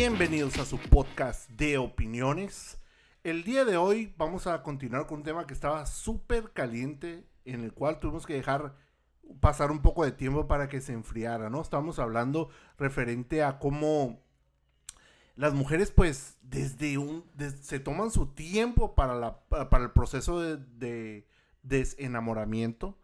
Bienvenidos a su podcast de opiniones. El día de hoy vamos a continuar con un tema que estaba súper caliente, en el cual tuvimos que dejar pasar un poco de tiempo para que se enfriara, ¿no? Estamos hablando referente a cómo las mujeres, pues, desde un. se toman su tiempo para, para el proceso de, de desenamoramiento,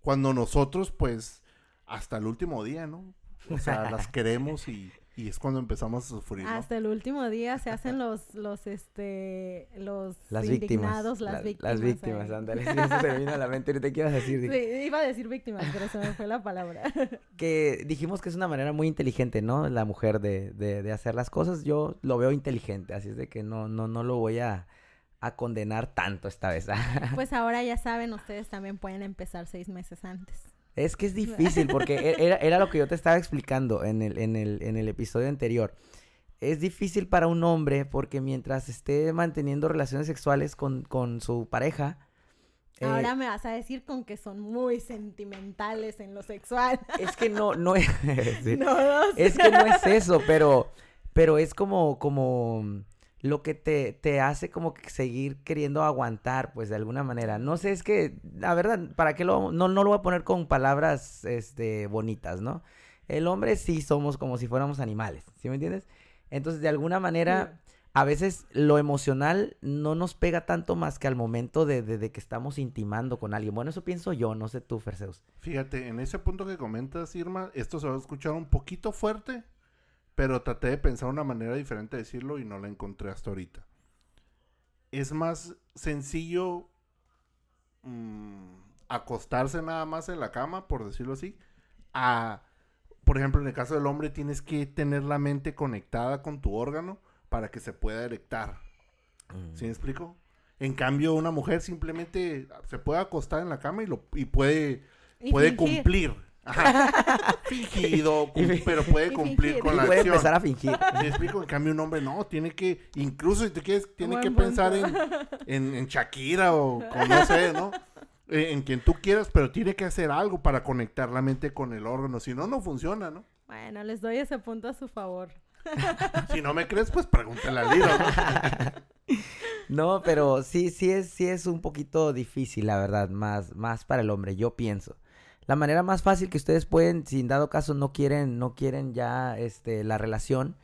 cuando nosotros, pues, hasta el último día, ¿no? O sea, las queremos y y es cuando empezamos a sufrir. Hasta el último día se hacen los, los, este, los las víctimas, las víctimas. Las víctimas, ándale. Eso se me vino a la mente. ¿Qué ibas a decir? Sí, iba a decir víctimas, pero se me fue la palabra. que dijimos que es una manera muy inteligente, ¿no? La mujer de, de, de hacer las cosas. Yo lo veo inteligente, así es de que no, no, no lo voy a a condenar tanto esta vez. pues ahora ya saben, ustedes también pueden empezar seis meses antes. Es que es difícil porque e-, era, era, lo que yo te estaba explicando en el, en, el, en el episodio anterior. Es difícil para un hombre porque mientras esté manteniendo relaciones sexuales con, con su pareja... Eh, Ahora me vas a decir con que son muy sentimentales en lo sexual. Es que no, no es... no, Es que no es eso, pero, pero es como, como lo que te, te hace como que seguir queriendo aguantar, pues de alguna manera. No sé, es que, la verdad, ¿para qué lo, no, no lo voy a poner con palabras, este, bonitas, ¿no? El hombre sí somos como si fuéramos animales, ¿sí me entiendes? Entonces, de alguna manera, a veces lo emocional no nos pega tanto más que al momento de, de, de, que estamos intimando con alguien. Bueno, eso pienso yo, no sé tú, Ferseus. Fíjate, en ese punto que comentas, Irma, esto se va a escuchar un poquito fuerte, pero traté de pensar una manera diferente de decirlo y no la encontré hasta ahorita. Es más sencillo mm, acostarse nada más en la cama, por decirlo así, a, por ejemplo, en el caso del hombre tienes que tener la mente conectada con tu órgano para que se pueda erectar. Mm. ¿Sí me explico? En cambio, una mujer simplemente se puede acostar en la cama y, lo, y puede, puede cumplir Fingido, pero puede cumplir con la puede empezar a fingir. Me explico, en cambio un hombre no, tiene que, incluso si te quieres, tiene que pensar en, en, Shakira o, no sé, ¿no? Eh, en quien tú quieras, pero tiene que hacer algo para conectar la mente con el órgano, si no, no funciona, ¿no? Bueno, les doy ese punto a su favor. si no me crees, pues pregúntale al ¿no? no, pero sí, sí es, sí es un poquito difícil, la verdad, más, más para el hombre, yo pienso la manera más fácil que ustedes pueden, si en dado caso no quieren, no quieren ya este, la relación,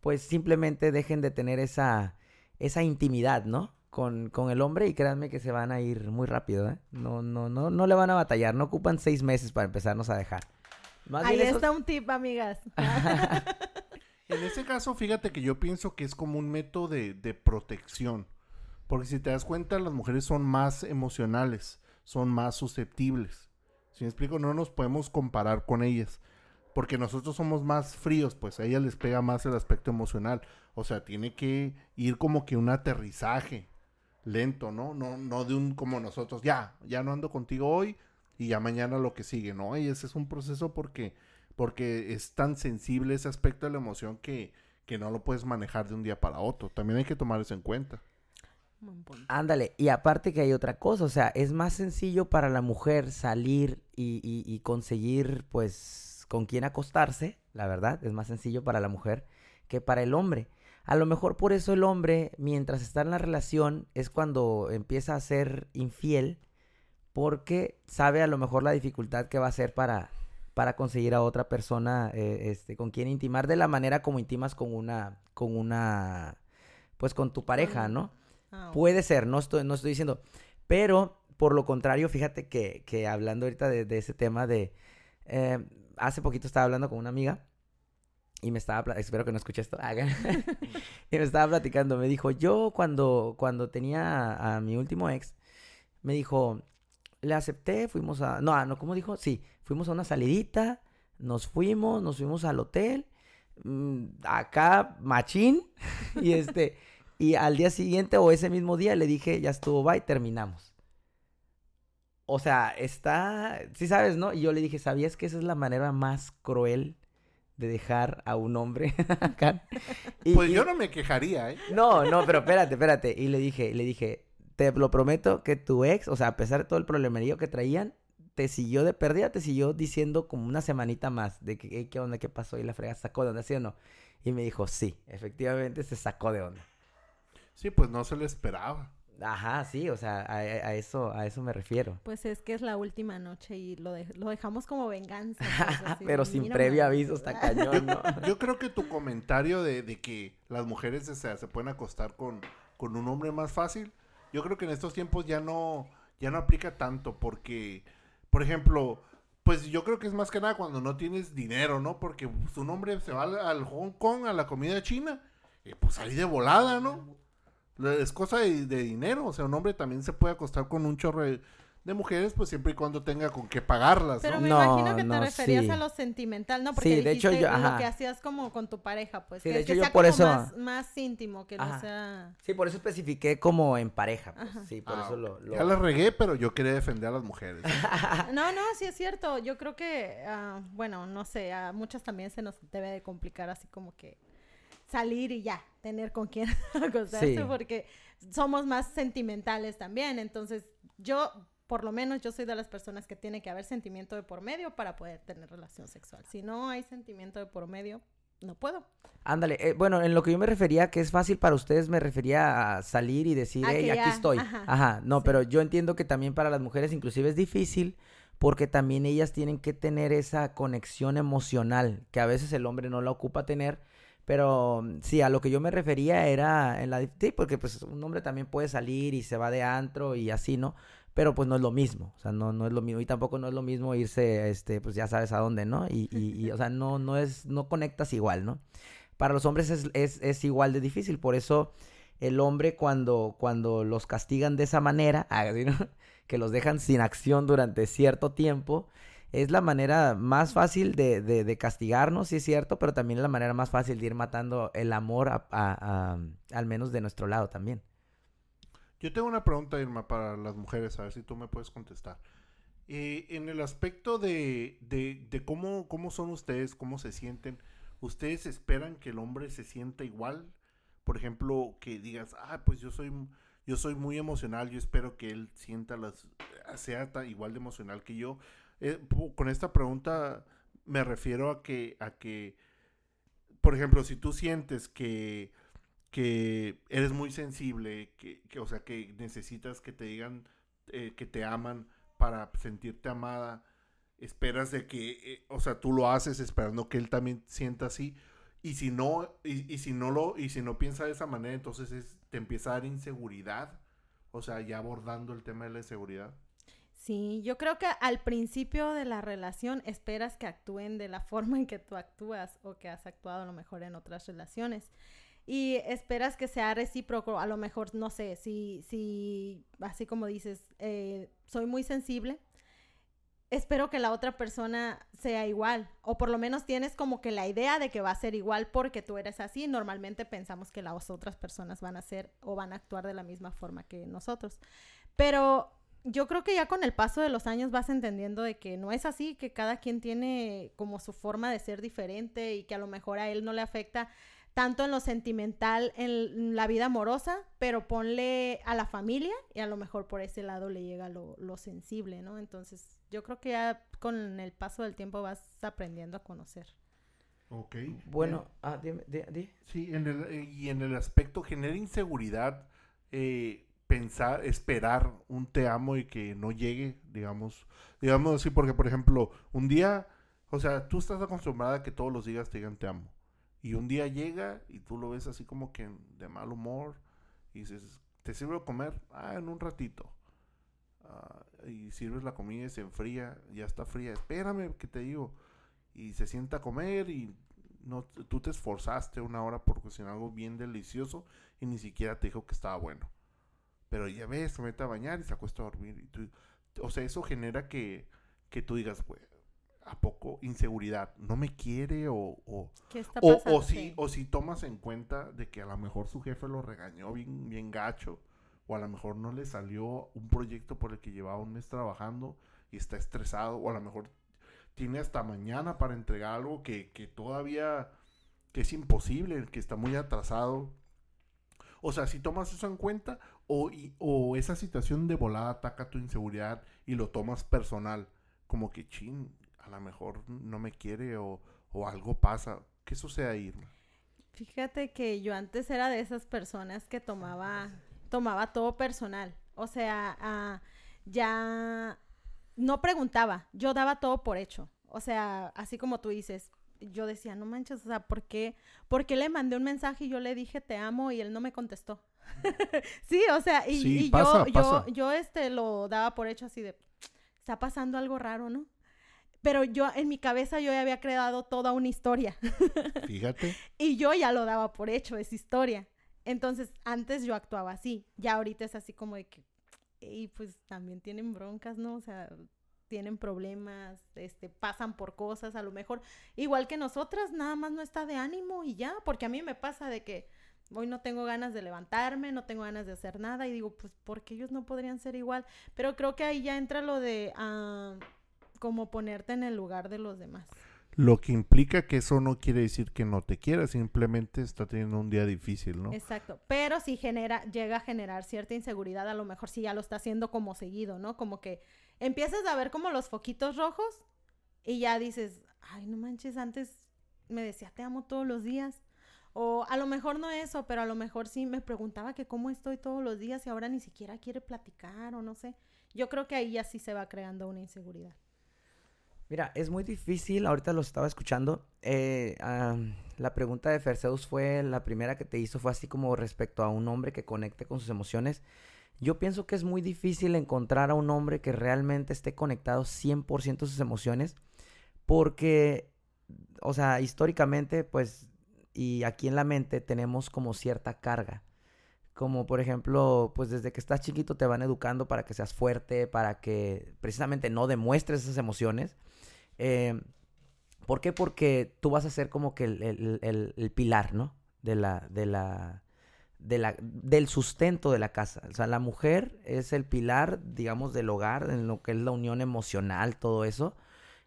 pues simplemente dejen de tener esa, esa intimidad, ¿no? Con, con el hombre y créanme que se van a ir muy rápido, ¿eh? No, no, no, no le van a batallar, no ocupan seis meses para empezarnos a dejar. Ahí está un tip, amigas. en ese caso, fíjate que yo pienso que es como un método de, de protección. Porque si te das cuenta, las mujeres son más emocionales, son más susceptibles. Si me explico, no nos podemos comparar con ellas. Porque nosotros somos más fríos, pues a ellas les pega más el aspecto emocional. O sea, tiene que ir como que un aterrizaje lento, ¿no? No, no de un como nosotros, ya, ya no ando contigo hoy y ya mañana lo que sigue, ¿no? Y ese es un proceso porque, porque es tan sensible ese aspecto de la emoción que, que no lo puedes manejar de un día para otro. También hay que tomar eso en cuenta. Ándale, y aparte que hay otra cosa, o sea, es más sencillo para la mujer salir y, conseguir, pues, con quién acostarse, la verdad, es más sencillo para la mujer que para el hombre. A lo mejor por eso el hombre, mientras está en la relación, es cuando empieza a ser infiel, porque sabe a lo mejor la dificultad que va a ser para, para conseguir a otra persona eh, este, con quien intimar de la manera como intimas con una, con una, pues con tu pareja, ¿no? Ah, Puede ser, no estoy, no estoy diciendo. Pero, por lo contrario, fíjate que, que hablando ahorita de, ese tema de... Eh, hace poquito estaba hablando con una amiga y me estaba... Espero que no escuche esto. y me estaba platicando. Me dijo, yo cuando, cuando tenía a, mi último ex, me dijo, le acepté, fuimos a... No, no, ¿cómo dijo? Sí, fuimos a una salidita, nos fuimos, nos fuimos al hotel, mm, acá, machín, y este... Y al día siguiente o ese mismo día le dije, ya estuvo, bye, terminamos. O sea, está, sí sabes, ¿no? Y yo le dije, ¿sabías que esa es la manera más cruel de dejar a un hombre acá? pues yo no me quejaría, ¿eh? No, no, pero espérate, espérate. Y le dije, le dije, te lo prometo que tu ex, o sea, a pesar de todo el problemerío que traían, te siguió de pérdida, te siguió diciendo como una semanita más de que, ¿qué onda? ¿Qué pasó? Y la frega sacó de onda, ¿sí o no? Y me dijo, sí, efectivamente se sacó de onda. Sí, pues no se le esperaba. Ajá, sí, o sea, a, eso, a eso me refiero. Pues es que es la última noche y lo, lo dejamos como venganza. Pues, Pero sin previo aviso está cañón, ¿no? Yo creo que tu comentario de, que las mujeres se pueden acostar con, con un hombre más fácil, yo creo que en estos tiempos ya no, ya no aplica tanto porque, por ejemplo, pues yo creo que es más que nada cuando no tienes dinero, ¿no? Porque su nombre se va al, Hong Kong, a la comida china, y pues ahí de volada, ¿no? Es cosa de, de, dinero, o sea, un hombre también se puede acostar con un chorro de, de mujeres, pues siempre y cuando tenga con qué pagarlas. Pero me imagino que te referías a lo sentimental, ¿no? Porque sí, de hecho yo, lo que hacías como con tu pareja, pues. Sí, de hecho yo por eso. Más, íntimo, que no sea. Sí, por eso especifiqué como en pareja, pues. Sí, por ah, eso lo, Ya la regué, pero yo quería defender a las mujeres. no, no, sí es cierto. Yo creo que, uh, bueno, no sé, a muchas también se nos debe de complicar así como que salir y ya, tener con quién acostarse, porque somos más sentimentales también. Entonces, yo por lo menos yo soy de las personas que tiene que haber sentimiento de por medio para poder tener relación sexual. Si no hay sentimiento de por medio, no puedo. Ándale, eh, bueno, en lo que yo me refería, que es fácil para ustedes, me refería a salir y decir, hey, aquí estoy. Ajá, no, pero yo entiendo que también para las mujeres inclusive es difícil porque también ellas tienen que tener esa conexión emocional que a veces el hombre no la ocupa tener. Pero sí, a lo que yo me refería era en la... Sí, porque pues un hombre también puede salir y se va de antro y así, ¿no? pero pues no es lo mismo, o sea, no, no es lo mismo, y tampoco no es lo mismo irse, este, pues ya sabes a dónde, ¿no? Y, y, o sea, no, no es, no conectas igual, ¿no? Para los hombres es, es, es igual de difícil, por eso el hombre cuando, cuando los castigan de esa manera, que los dejan sin acción durante cierto tiempo, es la manera más fácil de, de, de, castigarnos, sí es cierto, pero también es la manera más fácil de ir matando el amor a, a, al menos de nuestro lado también. Yo tengo una pregunta, Irma, para las mujeres, a ver si tú me puedes contestar. Eh, en el aspecto de, de, cómo, cómo son ustedes, cómo se sienten, ¿ustedes esperan que el hombre se sienta igual? Por ejemplo, que digas, ah, pues yo soy, yo soy muy emocional, yo espero que él sienta las, sea igual de emocional que yo. Eh, con esta pregunta me refiero a que, a que, por ejemplo, si tú sientes que que eres muy sensible, que, o sea, que necesitas que te digan eh, que te aman para sentirte amada, esperas de que, eh, o sea, tú lo haces esperando que él también sienta así, y si no, y, si no lo, y si no piensa de esa manera, entonces te empieza a dar inseguridad, o sea, ya abordando el tema de la inseguridad. Sí, yo creo que al principio de la relación esperas que actúen de la forma en que tú actúas o que has actuado a lo mejor en otras relaciones y esperas que sea recíproco. A lo mejor, no sé, si, si así como dices, eh, soy muy sensible, espero que la otra persona sea igual. O por lo menos tienes como que la idea de que va a ser igual porque tú eres así. Normalmente pensamos que las otras personas van a ser o van a actuar de la misma forma que nosotros. Pero yo creo que ya con el paso de los años vas entendiendo de que no es así, que cada quien tiene como su forma de ser diferente y que a lo mejor a él no le afecta tanto en lo sentimental, en la vida amorosa, pero ponle a la familia y a lo mejor por ese lado le llega lo, sensible, ¿no? Entonces, yo creo que ya con el paso del tiempo vas aprendiendo a conocer. Ok. Bueno, ah, dime, Sí, en el, eh, y en el aspecto genera inseguridad eh, pensar, esperar un te amo y que no llegue, digamos, digamos así, porque por ejemplo, un día, o sea, tú estás acostumbrada a que todos los días te digan te amo. Y un día llega y tú lo ves así como que de mal humor. Y dices, ¿te sirve comer? Ah, en un ratito. Ah, y sirves la comida y se enfría, ya está fría. Espérame, que te digo. Y se sienta a comer y no, tú te esforzaste una hora por cocinar algo bien delicioso y ni siquiera te dijo que estaba bueno. Pero ya ves, se mete a bañar y se acuesta a dormir. Y tú, o sea, eso genera que, que tú digas, pues, ¿a poco inseguridad? ¿No me quiere o, o, o, si, o si tomas en cuenta de que a lo mejor su jefe lo regañó bien, bien gacho o a lo mejor no le salió un proyecto por el que llevaba un mes trabajando y está estresado o a lo mejor tiene hasta mañana para entregar algo que, que todavía que es imposible, que está muy atrasado. O sea, si tomas eso en cuenta o, o esa situación de volada ataca tu inseguridad y lo tomas personal como que, chin, a lo mejor no me quiere o, o algo pasa. ¿Qué sucede ahí, Irma? Fíjate que yo antes era de esas personas que tomaba, tomaba todo personal. O sea, ah, ya no preguntaba, yo daba todo por hecho. O sea, así como tú dices, yo decía, no manches, o sea, ¿por qué, ¿por qué le mandé un mensaje y yo le dije te amo y él no me contestó? sí, o sea, y, yo, yo, yo, este, lo daba por hecho así de, está pasando algo raro, ¿no? Pero yo, en mi cabeza, yo ya había creado toda una historia. Fíjate. y yo ya lo daba por hecho, esa historia. Entonces, antes yo actuaba así. Ya ahorita es así como de que, y pues también tienen broncas, ¿no? O sea, tienen problemas, este, pasan por cosas, a lo mejor, igual que nosotras, nada más no está de ánimo y ya, porque a mí me pasa de que hoy no tengo ganas de levantarme, no tengo ganas de hacer nada y digo, pues, porque ellos no podrían ser igual? Pero creo que ahí ya entra lo de uh, como ponerte en el lugar de los demás. Lo que implica que eso no quiere decir que no te quiera, simplemente está teniendo un día difícil, ¿no? Exacto, pero si genera, llega a generar cierta inseguridad, a lo mejor si ya lo está haciendo como seguido, ¿no? Como que empiezas a ver como los foquitos rojos y ya dices, ay, no manches, antes me decía te amo todos los días. O a lo mejor no eso, pero a lo mejor sí me preguntaba que cómo estoy todos los días y ahora ni siquiera quiere platicar o no sé. Yo creo que ahí ya sí se va creando una inseguridad. Mira, es muy difícil, ahorita lo estaba escuchando. Eh, la pregunta de Ferseus fue, la primera que te hizo fue así como respecto a un hombre que conecte con sus emociones. Yo pienso que es muy difícil encontrar a un hombre que realmente esté conectado 100% a sus emociones, porque, o sea, históricamente, pues, y aquí en la mente tenemos como cierta carga. Como por ejemplo, pues desde que estás chiquito te van educando para que seas fuerte, para que precisamente no demuestres esas emociones. Eh, ¿Por qué? Porque tú vas a ser como que el, pilar, ¿no? De la, de la, de la, del sustento de la casa. O sea, la mujer es el pilar, digamos, del hogar, en lo que es la unión emocional, todo eso.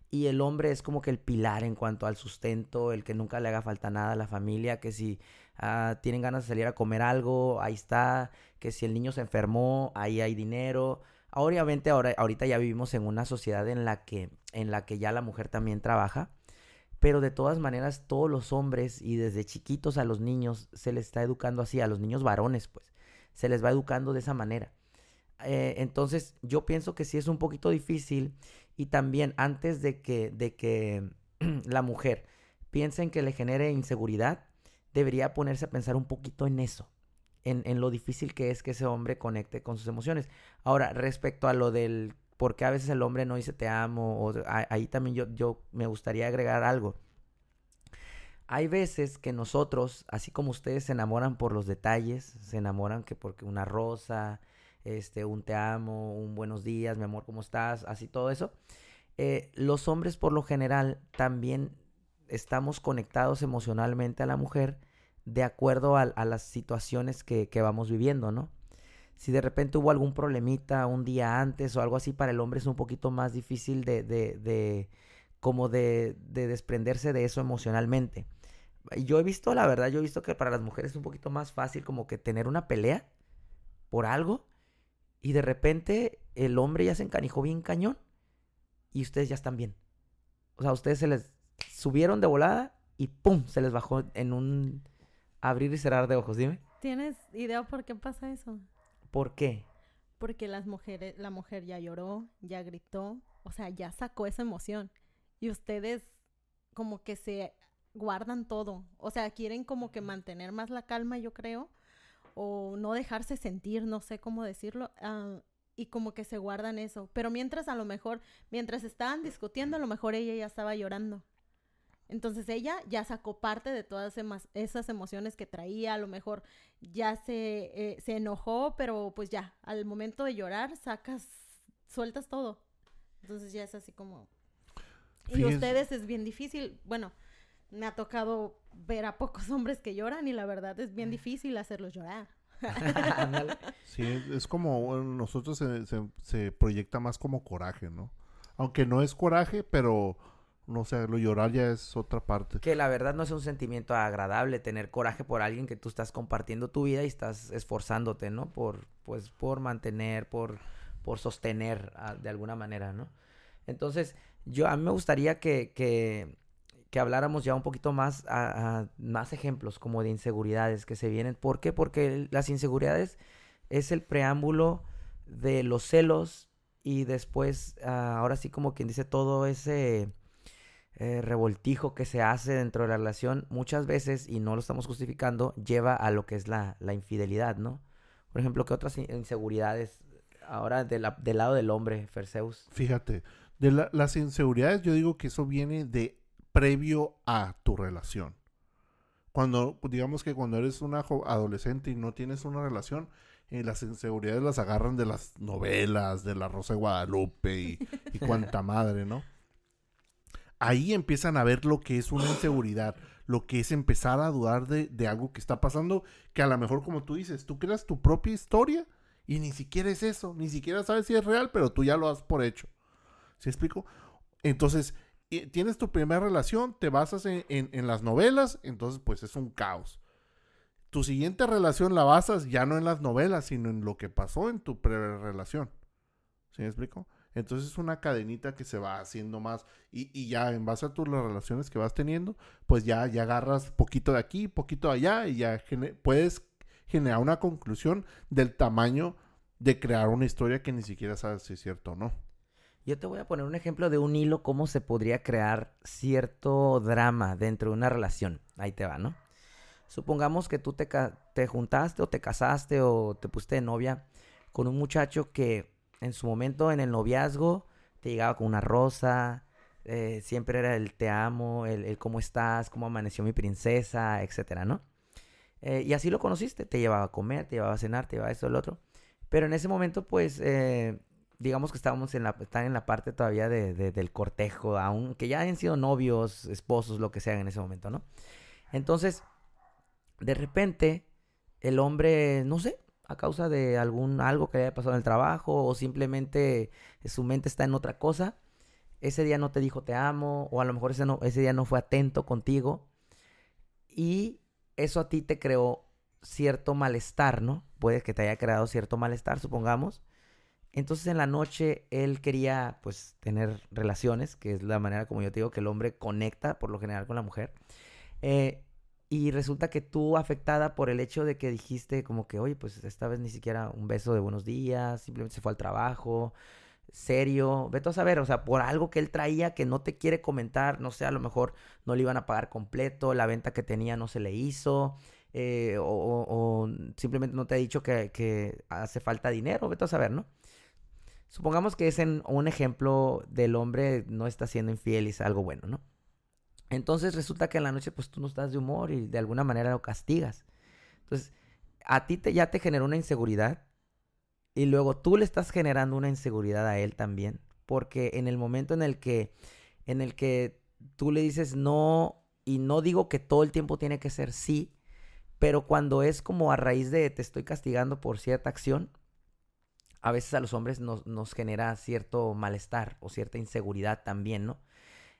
Y el hombre es como que el pilar en cuanto al sustento, el que nunca le haga falta nada a la familia, que si ah, tienen ganas de salir a comer algo, ahí está, que si el niño se enfermó, ahí hay dinero, Obviamente ahora, ahorita ya vivimos en una sociedad en la, que, en la que ya la mujer también trabaja, pero de todas maneras todos los hombres y desde chiquitos a los niños se les está educando así, a los niños varones pues, se les va educando de esa manera. Eh, entonces yo pienso que sí es un poquito difícil y también antes de que, de que la mujer piense en que le genere inseguridad, debería ponerse a pensar un poquito en eso en, lo difícil que es que ese hombre conecte con sus emociones. Ahora, respecto a lo del por qué a veces el hombre no dice te amo, o, ahí también yo, yo me gustaría agregar algo. Hay veces que nosotros, así como ustedes se enamoran por los detalles, se enamoran que porque una rosa, este, un te amo, un buenos días, mi amor, ¿cómo estás? Así todo eso. Eh, los hombres por lo general también estamos conectados emocionalmente a la mujer de acuerdo a, las situaciones que, vamos viviendo, ¿no? Si de repente hubo algún problemita un día antes o algo así, para el hombre es un poquito más difícil de, de, de como de, de desprenderse de eso emocionalmente. Yo he visto, la verdad, yo he visto que para las mujeres es un poquito más fácil como que tener una pelea por algo y de repente el hombre ya se encanijó bien cañón y ustedes ya están bien. O sea, ustedes se les subieron de volada y ¡pum! se les bajó en un abrir y cerrar de ojos, dime. ¿Tienes idea por qué pasa eso? ¿Por qué? Porque las mujeres, la mujer ya lloró, ya gritó, o sea, ya sacó esa emoción. Y ustedes como que se guardan todo. O sea, quieren como que mantener más la calma, yo creo. O no dejarse sentir, no sé cómo decirlo. Ah, y como que se guardan eso. Pero mientras a lo mejor, mientras estaban discutiendo, a lo mejor ella ya estaba llorando. Entonces ella ya sacó parte de todas esas emociones que traía, a lo mejor ya se, eh, se enojó, pero pues ya, al momento de llorar, sacas, sueltas todo. Entonces ya es así como... Y ustedes es bien difícil, bueno, me ha tocado ver a pocos hombres que lloran y la verdad es bien difícil hacerlos llorar. sí, es como, nosotros se, se proyecta más como coraje, ¿no? Aunque no es coraje, pero no sé, lo llorar ya es otra parte. Que la verdad no es un sentimiento agradable tener coraje por alguien que tú estás compartiendo tu vida y estás esforzándote, ¿no? Por, pues, por mantener, por, por sostener ah, de alguna manera, ¿no? Entonces, yo a mí me gustaría que, que, que habláramos ya un poquito más a, más ejemplos como de inseguridades que se vienen. ¿Por qué? Porque las inseguridades es el preámbulo de los celos y después, ah, ahora sí como quien dice, todo ese eh, revoltijo que se hace dentro de la relación muchas veces, y no lo estamos justificando, lleva a lo que es la, la infidelidad, ¿no? Por ejemplo, ¿qué otras inseguridades ahora del lado del hombre, Ferseus? Fíjate, de las inseguridades yo digo que eso viene de previo a tu relación. Cuando, digamos que cuando eres una adolescente y no tienes una relación, eh, las inseguridades las agarran de las novelas, de la Rosa de Guadalupe y, y cuanta madre, ¿no? Ahí empiezan a ver lo que es una inseguridad, lo que es empezar a dudar de, de algo que está pasando, que a lo mejor como tú dices, tú creas tu propia historia y ni siquiera es eso, ni siquiera sabes si es real, pero tú ya lo has por hecho. ¿Sí explico? Entonces, tienes tu primera relación, te basas en, las novelas, entonces pues es un caos. Tu siguiente relación la basas ya no en las novelas, sino en lo que pasó en tu pre-relación. ¿Sí me explico? Entonces es una cadenita que se va haciendo más y, ya en base a tus relaciones que vas teniendo, pues ya agarras poquito de aquí, poquito de allá y ya puedes generar una conclusión del tamaño de crear una historia que ni siquiera sabes si es cierto o no. Yo te voy a poner un ejemplo de un hilo, cómo se podría crear cierto drama dentro de una relación. Ahí te va, ¿no? Supongamos que tú te, te juntaste o te casaste o te pusiste de novia con un muchacho que en su momento en el noviazgo te llegaba con una rosa, eh, siempre era el te amo, el, cómo estás, cómo amaneció mi princesa, etcétera, ¿no? Eh, y así lo conociste, te llevaba a comer, te llevaba a cenar, te llevaba esto, el otro. Pero en ese momento, pues, eh, digamos que estábamos en la, están en la parte todavía de, del cortejo, aunque ya hayan sido novios, esposos, lo que sean en ese momento, ¿no? Entonces, de repente, el hombre, no sé, a causa de algún algo que haya pasado en el trabajo o simplemente su mente está en otra cosa, ese día no te dijo te amo o a lo mejor ese, no, ese día no fue atento contigo y eso a ti te creó cierto malestar, ¿no? Puede que te haya creado cierto malestar, supongamos, entonces en la noche él quería pues tener relaciones, que es la manera como yo te digo que el hombre conecta por lo general con la mujer. Eh, y resulta que tú afectada por el hecho de que dijiste como que, oye, pues esta vez ni siquiera un beso de buenos días, simplemente se fue al trabajo, serio, vete a saber, o sea, por algo que él traía que no te quiere comentar, no sé, a lo mejor no le iban a pagar completo, la venta que tenía no se le hizo, eh, o, simplemente no te ha dicho que, que hace falta dinero, vete a saber, ¿no? Supongamos que es un ejemplo del hombre no está siendo infiel y es algo bueno, ¿no? Entonces resulta que en la noche pues tú no estás de humor y de alguna manera lo castigas. Entonces, a ti te, ya te generó una inseguridad y luego tú le estás generando una inseguridad a él también, porque en el momento en el que en el que tú le dices no y no digo que todo el tiempo tiene que ser sí, pero cuando es como a raíz de te estoy castigando por cierta acción, a veces a los hombres nos, nos genera cierto malestar o cierta inseguridad también, ¿no?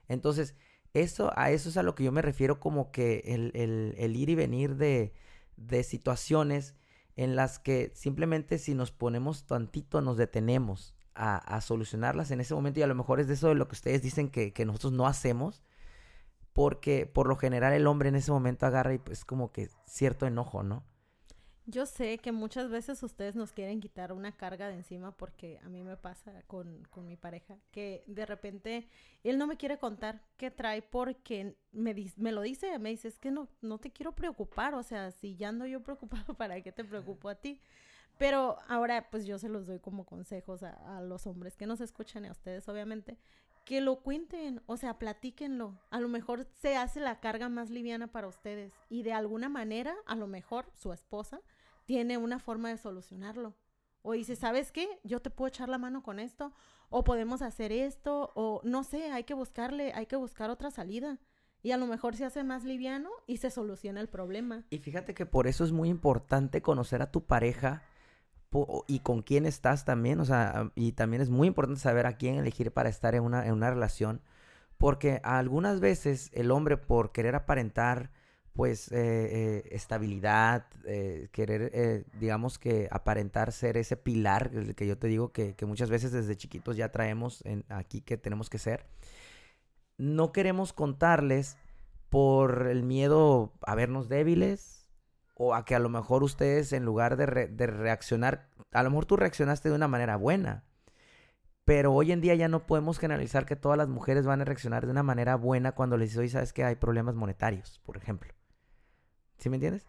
Entonces, eso, a eso es a lo que yo me refiero como que el, el, ir y venir de, de, situaciones en las que simplemente si nos ponemos tantito nos detenemos a, a, solucionarlas en ese momento y a lo mejor es de eso de lo que ustedes dicen que, que, nosotros no hacemos porque por lo general el hombre en ese momento agarra y pues como que cierto enojo, ¿no? Yo sé que muchas veces ustedes nos quieren quitar una carga de encima porque a mí me pasa con, con, mi pareja que de repente él no me quiere contar qué trae porque me, me lo dice, me dice, es que no, no te quiero preocupar, o sea, si ya ando yo preocupado, ¿para qué te preocupo a ti? Pero ahora pues yo se los doy como consejos a, los hombres que nos escuchan y a ustedes obviamente, que lo cuenten, o sea, platíquenlo. A lo mejor se hace la carga más liviana para ustedes y de alguna manera, a lo mejor su esposa tiene una forma de solucionarlo. O dice, ¿sabes qué? Yo te puedo echar la mano con esto, o podemos hacer esto, o no sé, hay que buscarle, hay que buscar otra salida. Y a lo mejor se hace más liviano y se soluciona el problema. Y fíjate que por eso es muy importante conocer a tu pareja y con quién estás también, o sea, y también es muy importante saber a quién elegir para estar en una, en una relación, porque algunas veces el hombre por querer aparentar, pues, eh, eh, estabilidad, eh, querer, digamos que aparentar ser ese pilar, que yo te digo que, muchas veces desde chiquitos ya traemos aquí que tenemos que ser. No queremos contarles por el miedo a vernos débiles o a que a lo mejor ustedes en lugar de, reaccionar, a lo mejor tú reaccionaste de una manera buena, pero hoy en día ya no podemos generalizar que todas las mujeres van a reaccionar de una manera buena cuando les oye, sabes que hay problemas monetarios, por ejemplo. ¿Sí me entiendes?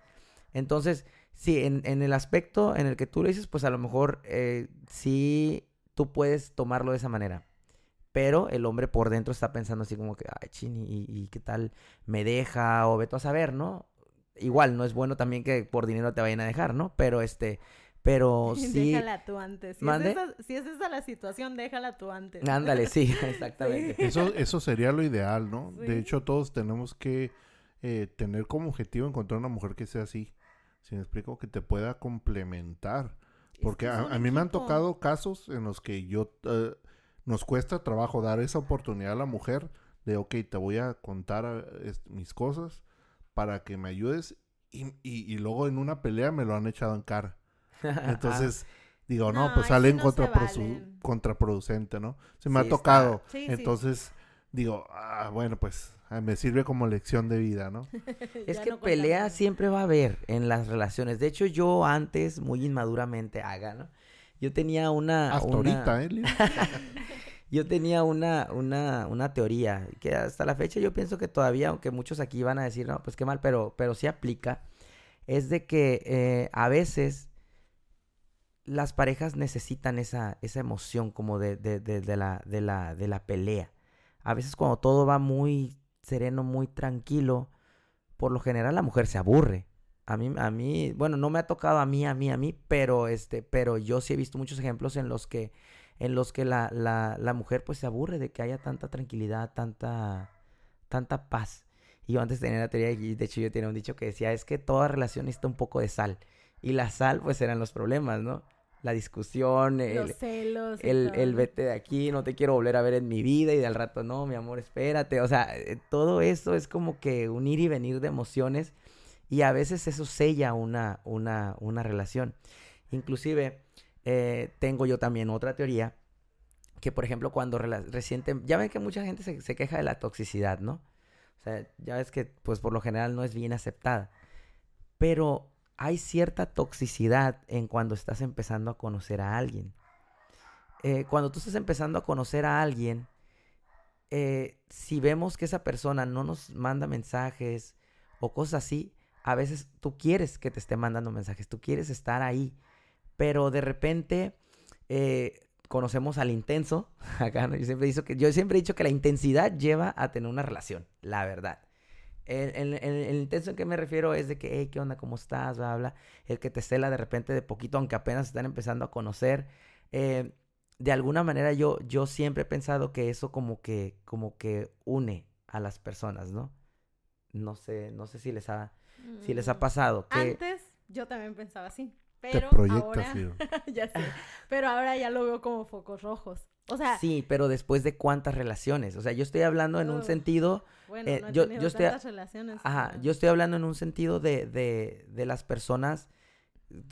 Entonces, sí, en, el aspecto en el que tú lo dices, pues a lo mejor eh, sí tú puedes tomarlo de esa manera. Pero el hombre por dentro está pensando así como que, ay, chini, ¿y, qué tal me deja? O veto a saber, ¿no? Igual, no es bueno también que por dinero te vayan a dejar, ¿no? Pero este, pero sí. Déjala tú antes. Si, es esa, si es esa, la situación, déjala tú antes. Ándale, sí, exactamente. Eso, eso sería lo ideal, ¿no? De hecho, todos tenemos que eh, tener como objetivo encontrar una mujer que sea así. Si me explico, que te pueda complementar. Porque a, mí me han tocado casos en los que yo eh, nos cuesta trabajo dar esa oportunidad a la mujer de, ok, te voy a contar eh, mis cosas para que me ayudes y, y, luego en una pelea me lo han echado en cara. Entonces, digo, no, pues salen contraproducente, ¿no? Se me ha tocado. Entonces, digo, ah, bueno, pues Ah, me sirve como lección de vida, ¿no? es que pelea siempre va a haber en las relaciones. De hecho, yo antes, muy inmaduramente, haga, ¿no? Yo tenía una... Hasta ahorita, ¿eh? yo tenía una, una, una teoría que hasta la fecha yo pienso que todavía, aunque muchos aquí van a decir, no, pues qué mal, pero, pero sí aplica, es de que eh, a veces las parejas necesitan esa, esa emoción como de, de, de, la, de, la, de la pelea. A veces cuando todo va muy sereno, muy tranquilo, por lo general la mujer se aburre. A mí, a mí, bueno, no me ha tocado a mí, a mí, a mí, pero este, pero yo sí he visto muchos ejemplos en los que, en los que la, la, la mujer pues se aburre de que haya tanta tranquilidad, tanta, tanta paz. Y yo antes tenía la teoría, y de hecho yo tenía un dicho que decía, es que toda relación necesita un poco de sal. Y la sal pues eran los problemas, ¿no? La discusión, el, Los celos el, el, vete de aquí, no te quiero volver a ver en mi vida y de al rato no, mi amor, espérate. O sea, eh, todo eso es como que un ir y venir de emociones y a veces eso sella una, una, una relación. Inclusive, eh, tengo yo también otra teoría que, por ejemplo, cuando reciente, ya ven que mucha gente se, se queja de la toxicidad, ¿no? O sea, ya ves que, pues, por lo general no es bien aceptada. Pero hay cierta toxicidad en cuando estás empezando a conocer a alguien. Eh, cuando tú estás empezando a conocer a alguien, eh, si vemos que esa persona no nos manda mensajes o cosas así, a veces tú quieres que te esté mandando mensajes, tú quieres estar ahí, pero de repente eh, conocemos al intenso. Acá yo siempre, que, yo siempre he dicho que la intensidad lleva a tener una relación, la verdad. El, el, intenso en que me refiero es de que, hey, ¿qué onda? ¿Cómo estás? Bla, bla. El que te cela de repente de poquito, aunque apenas están empezando a conocer. Eh, de alguna manera yo, yo siempre he pensado que eso como que, como que une a las personas, ¿no? No sé, no sé si les ha, si les ha mm, pasado. Que... Antes yo también pensaba así. Pero ahora, ya sé, pero ahora ya lo veo como focos rojos. O sea, sí, pero después de cuántas relaciones. O sea, yo estoy hablando en un sentido. Bueno, eh, yo, yo estoy, relaciones. Ajá, yo estoy hablando en un sentido de, de, de las personas,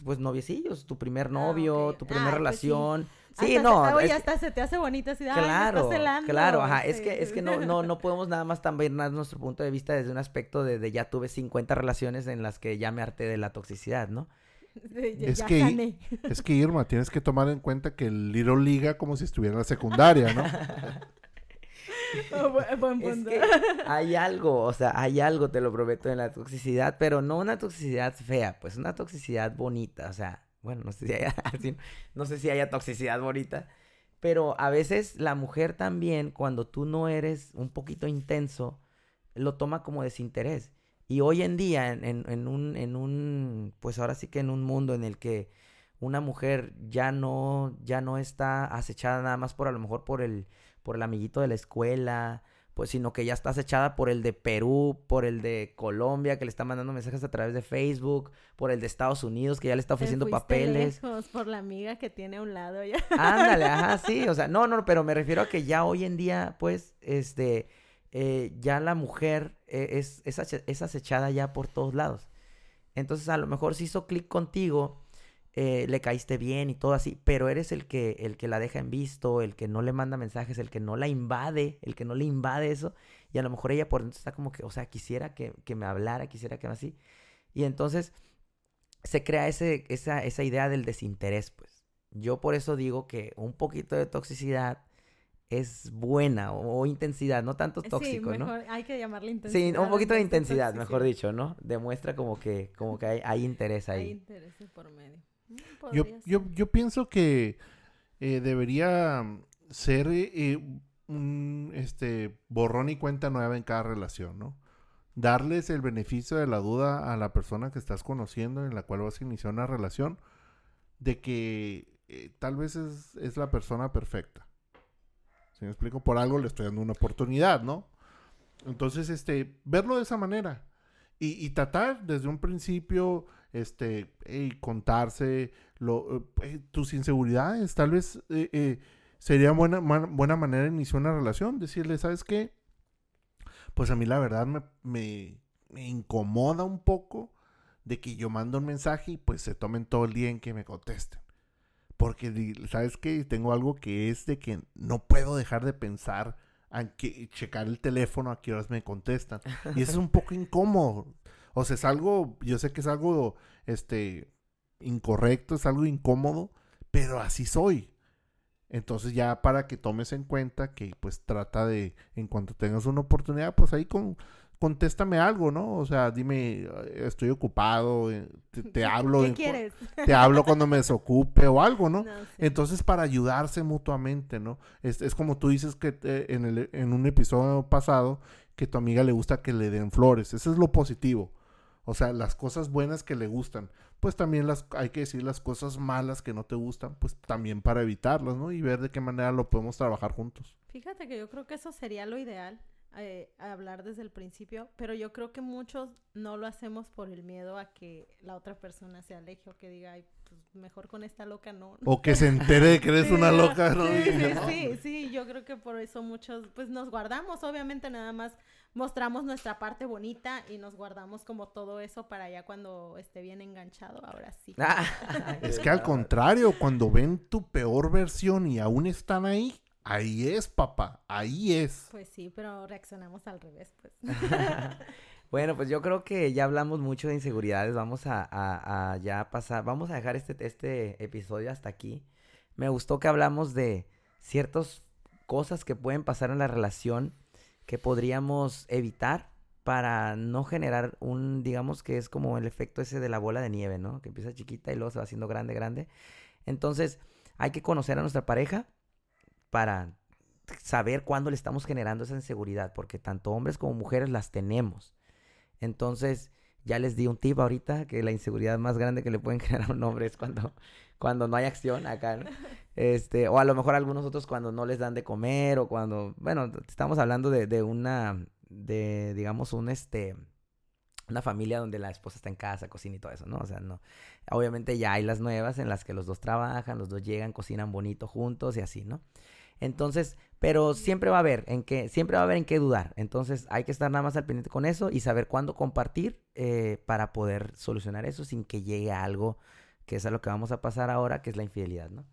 pues noviecillos, tu primer ah, novio, tu primera pues relación. sí. no. Oye, hasta se te hace bonita así. Claro, claro, ajá. Es que, es que no, no, no podemos nada más también dar nuestro punto de vista desde un aspecto de, de ya tuve 50 relaciones en las que ya me harté de la toxicidad, ¿no? es, que, es que Irma, tienes que tomar en cuenta que el Little Liga como si estuviera en la secundaria, ¿no? Oh, hay algo, o sea, hay algo, te lo prometo, en la toxicidad, pero no una toxicidad fea, pues una toxicidad bonita, o sea, bueno, no sé si haya, no sé si haya toxicidad bonita, pero a veces la mujer también, cuando tú no eres un poquito intenso, lo toma como desinterés. Y hoy en día, en, un, en un, pues ahora sí que en un mundo en el que una mujer ya no, ya no está acechada nada más por a lo mejor por el, por el amiguito de la escuela, pues sino que ya está acechada por el de Perú, por el de Colombia, que le está mandando mensajes a través de Facebook, por el de Estados Unidos, que ya le está ofreciendo papeles. por la amiga que tiene a un lado ya. Ándale, ajá, sí, o sea, no, no, pero me refiero a que ya hoy en día, pues, este, eh, ya la mujer eh, es, es, acechada ya por todos lados. Entonces a lo mejor si hizo clic contigo, eh, le caíste bien y todo así, pero eres el que, el que la deja en visto, el que no le manda mensajes, el que no la invade, el que no le invade eso, y a lo mejor ella por dentro está como que, o sea, quisiera que, que me hablara, quisiera que así. Y entonces se crea ese, esa, esa idea del desinterés, pues. Yo por eso digo que un poquito de toxicidad es buena o, intensidad, no tanto tóxico, sí, mejor, Hay que llamarle intensidad. Sí, un poquito de intensidad, mejor dicho, ¿no? Demuestra como que, como que hay, hay interés ahí. Hay interés por medio. Mm, yo, yo, yo, pienso que eh, debería ser eh, un este borrón y cuenta nueva en cada relación, ¿no? Darles el beneficio de la duda a la persona que estás conociendo, en la cual vas a iniciar una relación, de que eh, tal vez es, es la persona perfecta si me explico? Por algo le estoy dando una oportunidad, ¿no? Entonces, este, verlo de esa manera. Y, tratar desde un principio, este, contarse lo, eh, tus inseguridades. Tal vez eh, eh, sería buena, buena manera de iniciar una relación. Decirle, ¿sabes qué? Pues a mí la verdad me, me, me incomoda un poco de que yo mando un mensaje y pues se tomen todo el día en que me contesten. Porque, ¿sabes qué? Tengo algo que es de que no puedo dejar de pensar en que checar el teléfono a qué horas me contestan. Y eso es un poco incómodo. O sea, es algo, yo sé que es algo, este, incorrecto, es algo incómodo, pero así soy. Entonces ya para que tomes en cuenta que pues trata de, en cuanto tengas una oportunidad, pues ahí con, contéstame algo, ¿no? O sea, dime, estoy ocupado, eh, te, hablo. ¿Qué quieres? Te hablo cuando me desocupe o algo, ¿no? Entonces, para ayudarse mutuamente, ¿no? Es, es como tú dices que en, el, en un episodio pasado, que a tu amiga le gusta que le den flores. Eso es lo positivo. O sea, las cosas buenas que le gustan. Pues también las, hay que decir las cosas malas que no te gustan, pues también para evitarlas, ¿no? Y ver de qué manera lo podemos trabajar juntos. Fíjate que yo creo que eso sería lo ideal eh, hablar desde el principio, pero yo creo que muchos no lo hacemos por el miedo a que la otra persona se aleje o que diga, Ay, pues mejor con esta loca no. O que se entere de que eres una loca, ¿no? Sí, sí, sí, yo creo que por eso muchos, pues nos guardamos, obviamente nada más mostramos nuestra parte bonita y nos guardamos como todo eso para ya cuando esté bien enganchado, ahora sí. es que al contrario, cuando ven tu peor versión y aún están ahí, Ahí es, papá, ahí es. Pues sí, pero reaccionamos al revés, pues. bueno, pues yo creo que ya hablamos mucho de inseguridades. Vamos a, ya pasar, vamos a dejar este, este episodio hasta aquí. Me gustó que hablamos de ciertas cosas que pueden pasar en la relación que podríamos evitar para no generar un, digamos que es como el efecto ese de la bola de nieve, ¿no? Que empieza chiquita y luego se va haciendo grande, grande. Entonces, hay que conocer a nuestra pareja, para saber cuándo le estamos generando esa inseguridad, porque tanto hombres como mujeres las tenemos. Entonces, ya les di un tip ahorita que la inseguridad más grande que le pueden generar a un hombre es cuando, cuando no hay acción acá, Este, o a lo mejor algunos otros cuando no les dan de comer o cuando, bueno, estamos hablando de, de una, de, digamos, un, este, una familia donde la esposa está en casa, cocina y todo eso, ¿no? O sea, no. Obviamente ya hay las nuevas en las que los dos trabajan, los dos llegan, cocinan bonito juntos y así, ¿no? Entonces, pero siempre va a haber en qué, siempre va a haber en qué dudar. Entonces, hay que estar nada más al pendiente con eso y saber cuándo compartir eh, para poder solucionar eso sin que llegue a algo que es a lo que vamos a pasar ahora, que es la infidelidad, ¿no?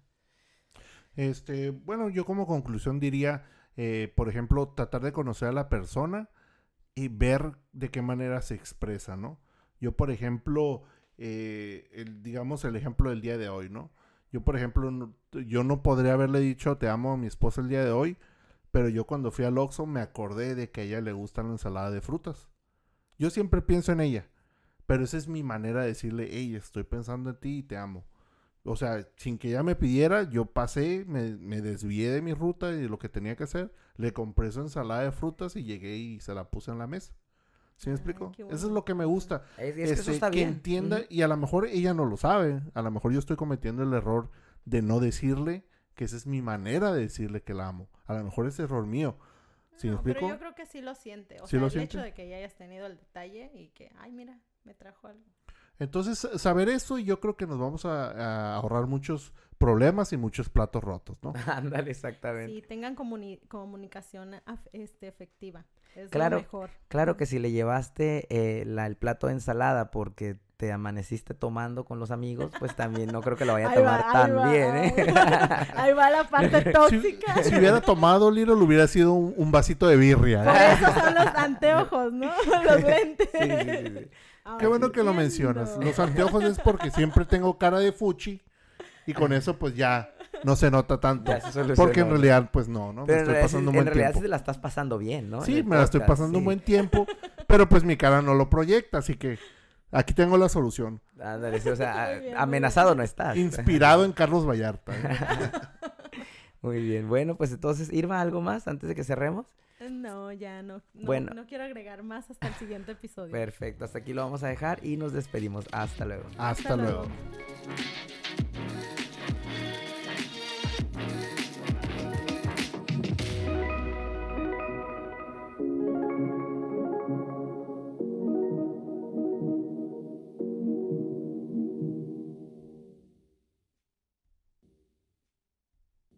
Este, bueno, yo como conclusión diría, eh, por ejemplo, tratar de conocer a la persona y ver de qué manera se expresa, ¿no? Yo, por ejemplo, eh, digamos el ejemplo del día de hoy, ¿no? Yo, por ejemplo, yo no podría haberle dicho te amo a mi esposa el día de hoy, pero yo cuando fui al Oxxo me acordé de que a ella le gusta la ensalada de frutas. Yo siempre pienso en ella, pero esa es mi manera de decirle, hey, estoy pensando en ti y te amo. O sea, sin que ella me pidiera, yo pasé, me, me desvié de mi ruta y de lo que tenía que hacer, le compré su ensalada de frutas y llegué y se la puse en la mesa. ¿Sí me explico? eso es lo que me gusta. Es, que, eso este, bien. entienda, y a lo mejor ella no lo sabe. A lo mejor yo estoy cometiendo el error de no decirle que esa es mi manera de decirle que la amo. A lo mejor es error mío. ¿Sí me explico? Pero yo creo que sí lo siente. O sea, el hecho de que ya hayas tenido el detalle y que, ay, mira, me trajo algo. Entonces, saber eso, yo creo que nos vamos a, a ahorrar muchos problemas y muchos platos rotos, ¿no? Ándale, exactamente. Sí, tengan comuni- comunicación este, efectiva. Es Claro. lo mejor. Claro que si le llevaste eh, la- el plato de ensalada porque te amaneciste tomando con los amigos, pues también no creo que lo vaya a va, tomar tan va, bien, ahí ¿eh? va. Ahí va la parte tóxica. si hubiera tomado Little, hubiera sido un, un vasito de birria. Por ¿eh? eso son los anteojos, ¿no? Los lentes. Sí, sí, sí. Qué bueno que lo mencionas. Los anteojos es porque siempre tengo cara de fuchi y con eso pues ya no se nota tanto. Porque en ¿no? realidad pues no, ¿no? Pero me en estoy realidad, sí- pasando un en buen realidad sí tiempo. te la estás pasando bien, ¿no? En Sí, me la estoy pasando un buen tiempo, pero pues mi cara no lo proyecta, así que aquí tengo la solución. Ándale, sí, o sea, amenazado no estás. Inspirado en Carlos Vallarta. ¿eh? Muy bien. Bueno, pues entonces, Irma, ¿algo más antes de que cerremos? No, ya no. No, Bueno. no quiero agregar más hasta el siguiente episodio. Perfecto, hasta aquí lo vamos a dejar y nos despedimos. Hasta luego. Hasta luego. luego.